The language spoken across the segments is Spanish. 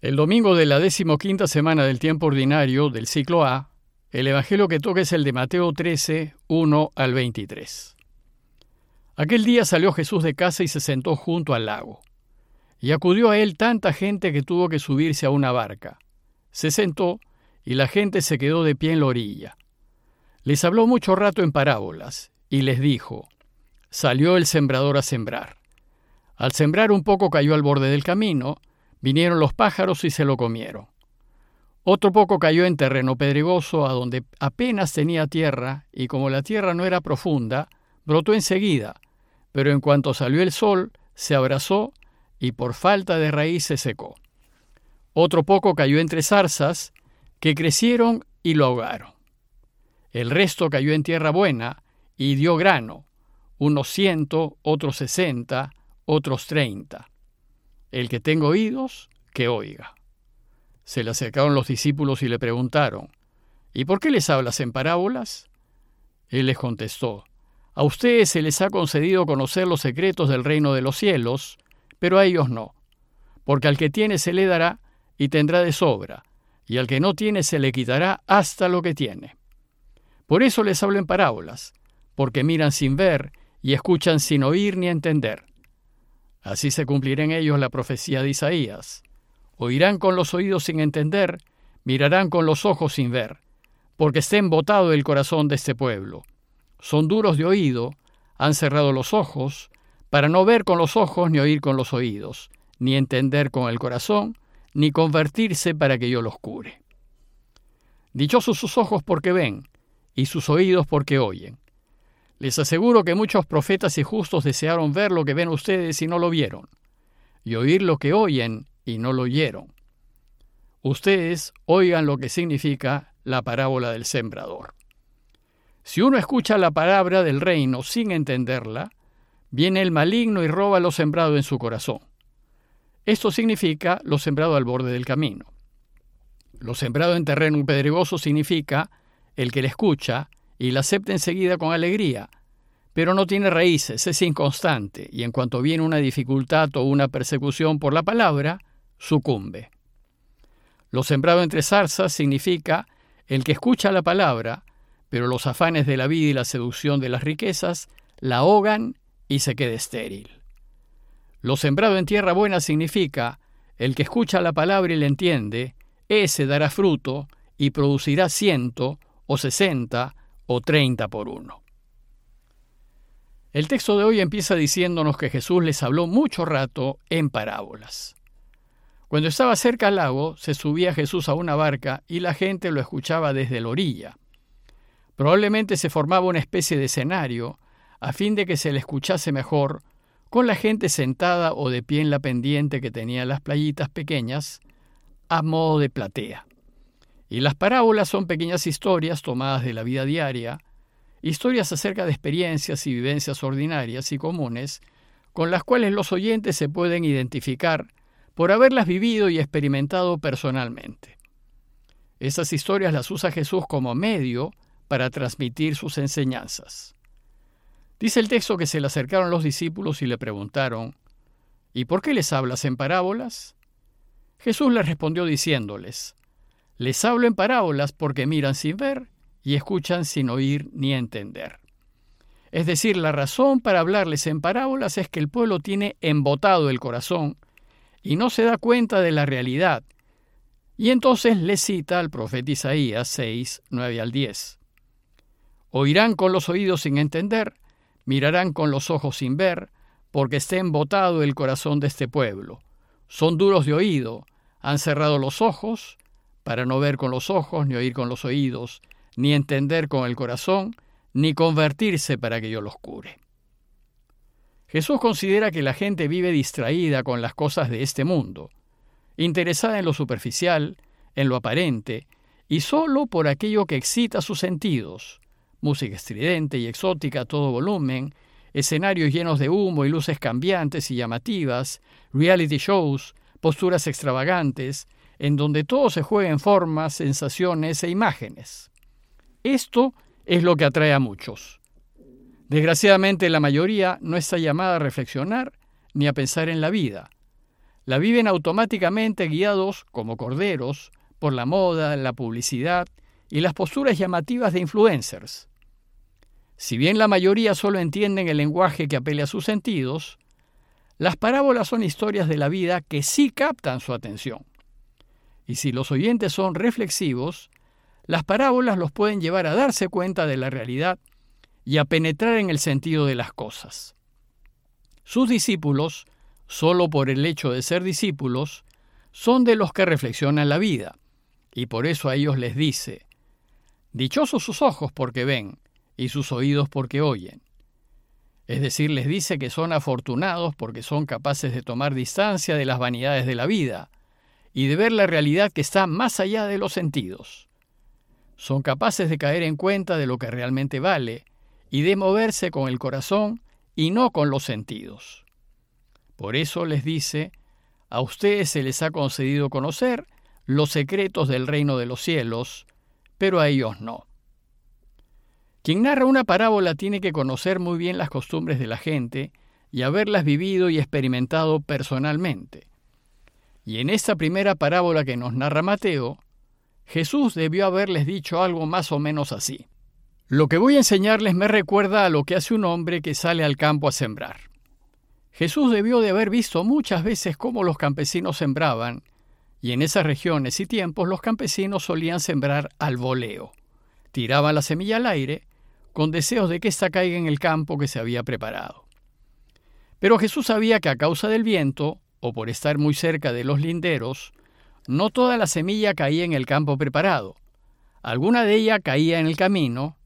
El domingo de la decimoquinta semana del tiempo ordinario del ciclo A, el evangelio que toca es el de Mateo 13, 1 al 23. Aquel día salió Jesús de casa y se sentó junto al lago. Y acudió a él tanta gente que tuvo que subirse a una barca. Se sentó y la gente se quedó de pie en la orilla. Les habló mucho rato en parábolas y les dijo, salió el sembrador a sembrar. Al sembrar un poco cayó al borde del camino, Vinieron los pájaros y se lo comieron. Otro poco cayó en terreno pedregoso, a donde apenas tenía tierra, y como la tierra no era profunda, brotó enseguida, pero en cuanto salió el sol, se abrazó y por falta de raíz se secó. Otro poco cayó entre zarzas, que crecieron y lo ahogaron. El resto cayó en tierra buena y dio grano, unos ciento, otros sesenta, otros treinta. El que tenga oídos, que oiga. Se le acercaron los discípulos y le preguntaron, ¿Y por qué les hablas en parábolas? Él les contestó, A ustedes se les ha concedido conocer los secretos del reino de los cielos, pero a ellos no, porque al que tiene se le dará y tendrá de sobra, y al que no tiene se le quitará hasta lo que tiene. Por eso les hablo en parábolas, porque miran sin ver y escuchan sin oír ni entender. Así se cumplirá en ellos la profecía de Isaías. Oirán con los oídos sin entender, mirarán con los ojos sin ver, porque está embotado el corazón de este pueblo. Son duros de oído, han cerrado los ojos, para no ver con los ojos ni oír con los oídos, ni entender con el corazón, ni convertirse para que yo los cure. Dichosos sus ojos porque ven, y sus oídos porque oyen. Les aseguro que muchos profetas y justos desearon ver lo que ven ustedes y no lo vieron, y oír lo que oyen y no lo oyeron. Ustedes oigan lo que significa la parábola del sembrador. Si uno escucha la palabra del reino sin entenderla, viene el maligno y roba lo sembrado en su corazón. Esto significa lo sembrado al borde del camino. Lo sembrado en terreno pedregoso significa el que le escucha y la acepta enseguida con alegría, pero no tiene raíces, es inconstante, y en cuanto viene una dificultad o una persecución por la palabra, sucumbe. Lo sembrado entre zarzas significa el que escucha la palabra, pero los afanes de la vida y la seducción de las riquezas la ahogan y se queda estéril. Lo sembrado en tierra buena significa el que escucha la palabra y la entiende, ese dará fruto y producirá ciento o sesenta o treinta por uno. El texto de hoy empieza diciéndonos que Jesús les habló mucho rato en parábolas. Cuando estaba cerca al lago, se subía Jesús a una barca y la gente lo escuchaba desde la orilla. Probablemente se formaba una especie de escenario a fin de que se le escuchase mejor, con la gente sentada o de pie en la pendiente que tenía las playitas pequeñas, a modo de platea. Y las parábolas son pequeñas historias tomadas de la vida diaria, historias acerca de experiencias y vivencias ordinarias y comunes, con las cuales los oyentes se pueden identificar por haberlas vivido y experimentado personalmente. Esas historias las usa Jesús como medio para transmitir sus enseñanzas. Dice el texto que se le acercaron los discípulos y le preguntaron, ¿Y por qué les hablas en parábolas? Jesús les respondió diciéndoles, les hablo en parábolas porque miran sin ver y escuchan sin oír ni entender. Es decir, la razón para hablarles en parábolas es que el pueblo tiene embotado el corazón y no se da cuenta de la realidad. Y entonces le cita al profeta Isaías 6, 9 al 10. Oirán con los oídos sin entender, mirarán con los ojos sin ver, porque está embotado el corazón de este pueblo. Son duros de oído, han cerrado los ojos, para no ver con los ojos, ni oír con los oídos, ni entender con el corazón, ni convertirse para que yo los cure. Jesús considera que la gente vive distraída con las cosas de este mundo, interesada en lo superficial, en lo aparente, y solo por aquello que excita sus sentidos, música estridente y exótica a todo volumen, escenarios llenos de humo y luces cambiantes y llamativas, reality shows, posturas extravagantes, en donde todo se juega en formas, sensaciones e imágenes. Esto es lo que atrae a muchos. Desgraciadamente la mayoría no está llamada a reflexionar ni a pensar en la vida. la viven automáticamente guiados, como corderos, por la moda, la publicidad y las posturas llamativas de influencers. Si bien la mayoría solo entienden el lenguaje que apele a sus sentidos, las parábolas son historias de la vida que sí captan su atención. Y si los oyentes son reflexivos, las parábolas los pueden llevar a darse cuenta de la realidad y a penetrar en el sentido de las cosas. Sus discípulos, solo por el hecho de ser discípulos, son de los que reflexionan la vida, y por eso a ellos les dice, Dichosos sus ojos porque ven, y sus oídos porque oyen. Es decir, les dice que son afortunados porque son capaces de tomar distancia de las vanidades de la vida y de ver la realidad que está más allá de los sentidos son capaces de caer en cuenta de lo que realmente vale y de moverse con el corazón y no con los sentidos. Por eso les dice, a ustedes se les ha concedido conocer los secretos del reino de los cielos, pero a ellos no. Quien narra una parábola tiene que conocer muy bien las costumbres de la gente y haberlas vivido y experimentado personalmente. Y en esta primera parábola que nos narra Mateo, Jesús debió haberles dicho algo más o menos así. Lo que voy a enseñarles me recuerda a lo que hace un hombre que sale al campo a sembrar. Jesús debió de haber visto muchas veces cómo los campesinos sembraban, y en esas regiones y tiempos los campesinos solían sembrar al voleo. Tiraban la semilla al aire, con deseos de que ésta caiga en el campo que se había preparado. Pero Jesús sabía que a causa del viento, o por estar muy cerca de los linderos, no toda la semilla caía en el campo preparado. Alguna de ella caía en el camino,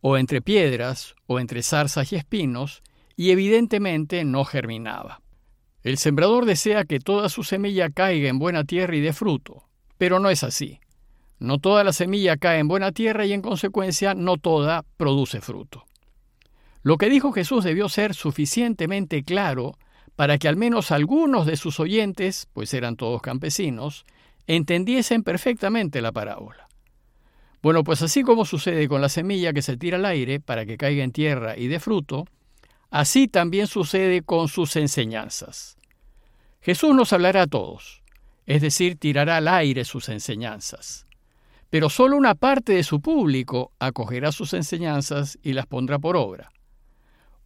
o entre piedras, o entre zarzas y espinos, y evidentemente no germinaba. El sembrador desea que toda su semilla caiga en buena tierra y dé fruto, pero no es así. No toda la semilla cae en buena tierra y en consecuencia no toda produce fruto. Lo que dijo Jesús debió ser suficientemente claro para que al menos algunos de sus oyentes, pues eran todos campesinos, entendiesen perfectamente la parábola. Bueno, pues así como sucede con la semilla que se tira al aire para que caiga en tierra y dé fruto, así también sucede con sus enseñanzas. Jesús nos hablará a todos, es decir, tirará al aire sus enseñanzas. Pero solo una parte de su público acogerá sus enseñanzas y las pondrá por obra.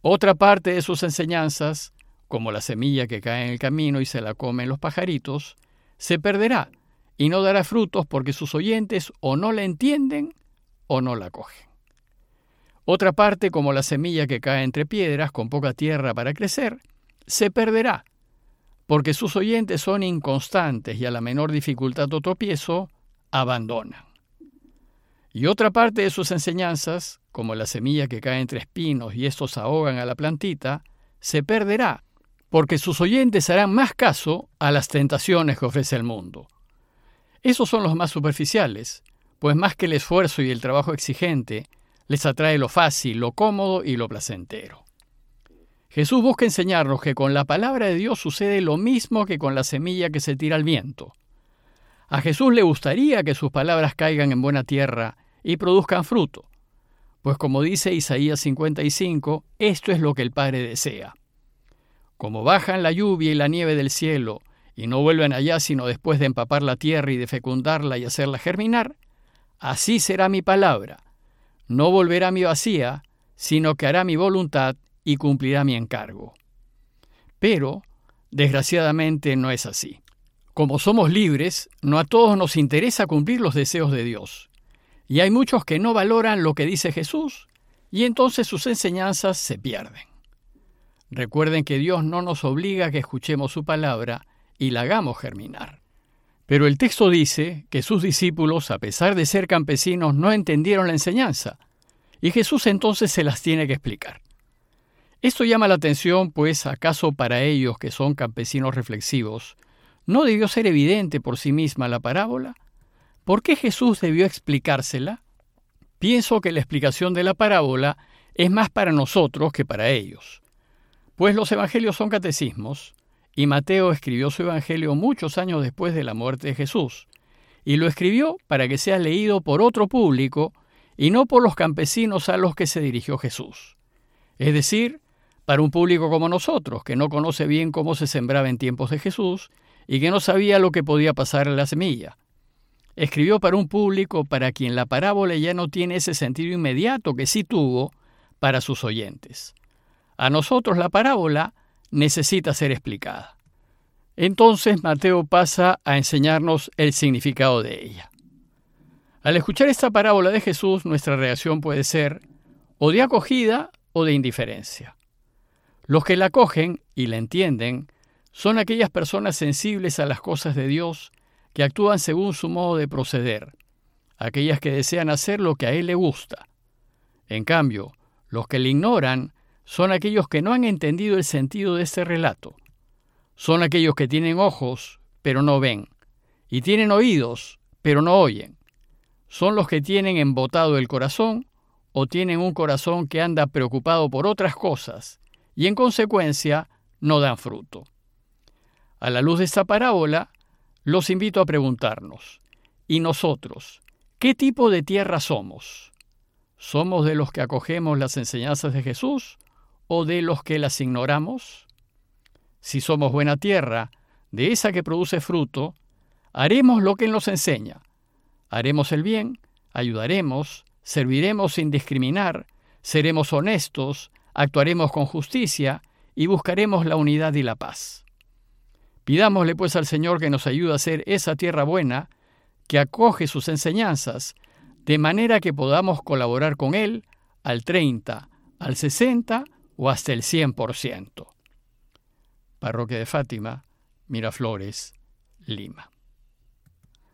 Otra parte de sus enseñanzas, como la semilla que cae en el camino y se la comen los pajaritos, se perderá y no dará frutos porque sus oyentes o no la entienden o no la cogen. Otra parte, como la semilla que cae entre piedras con poca tierra para crecer, se perderá, porque sus oyentes son inconstantes y a la menor dificultad o tropiezo, abandonan. Y otra parte de sus enseñanzas, como la semilla que cae entre espinos y estos ahogan a la plantita, se perderá, porque sus oyentes harán más caso a las tentaciones que ofrece el mundo esos son los más superficiales, pues más que el esfuerzo y el trabajo exigente, les atrae lo fácil, lo cómodo y lo placentero. Jesús busca enseñarnos que con la palabra de Dios sucede lo mismo que con la semilla que se tira al viento. A Jesús le gustaría que sus palabras caigan en buena tierra y produzcan fruto, pues como dice Isaías 55, esto es lo que el Padre desea. Como bajan la lluvia y la nieve del cielo y no vuelven allá sino después de empapar la tierra y de fecundarla y hacerla germinar, así será mi palabra. No volverá mi vacía, sino que hará mi voluntad y cumplirá mi encargo. Pero, desgraciadamente, no es así. Como somos libres, no a todos nos interesa cumplir los deseos de Dios. Y hay muchos que no valoran lo que dice Jesús, y entonces sus enseñanzas se pierden. Recuerden que Dios no nos obliga a que escuchemos su palabra, y la hagamos germinar. Pero el texto dice que sus discípulos, a pesar de ser campesinos, no entendieron la enseñanza, y Jesús entonces se las tiene que explicar. Esto llama la atención, pues acaso para ellos que son campesinos reflexivos, ¿no debió ser evidente por sí misma la parábola? ¿Por qué Jesús debió explicársela? Pienso que la explicación de la parábola es más para nosotros que para ellos, pues los evangelios son catecismos, y Mateo escribió su Evangelio muchos años después de la muerte de Jesús, y lo escribió para que sea leído por otro público y no por los campesinos a los que se dirigió Jesús. Es decir, para un público como nosotros, que no conoce bien cómo se sembraba en tiempos de Jesús y que no sabía lo que podía pasar a la semilla. Escribió para un público para quien la parábola ya no tiene ese sentido inmediato que sí tuvo para sus oyentes. A nosotros la parábola necesita ser explicada. Entonces Mateo pasa a enseñarnos el significado de ella. Al escuchar esta parábola de Jesús, nuestra reacción puede ser o de acogida o de indiferencia. Los que la acogen y la entienden son aquellas personas sensibles a las cosas de Dios que actúan según su modo de proceder, aquellas que desean hacer lo que a Él le gusta. En cambio, los que le ignoran son aquellos que no han entendido el sentido de este relato. Son aquellos que tienen ojos, pero no ven, y tienen oídos, pero no oyen. Son los que tienen embotado el corazón o tienen un corazón que anda preocupado por otras cosas y en consecuencia no dan fruto. A la luz de esta parábola, los invito a preguntarnos, ¿y nosotros qué tipo de tierra somos? ¿Somos de los que acogemos las enseñanzas de Jesús o de los que las ignoramos? Si somos buena tierra, de esa que produce fruto, haremos lo que Él nos enseña. Haremos el bien, ayudaremos, serviremos sin discriminar, seremos honestos, actuaremos con justicia y buscaremos la unidad y la paz. Pidámosle pues al Señor que nos ayude a ser esa tierra buena, que acoge sus enseñanzas, de manera que podamos colaborar con Él al 30, al 60 o hasta el 100%. Parroquia de Fátima, Miraflores, Lima.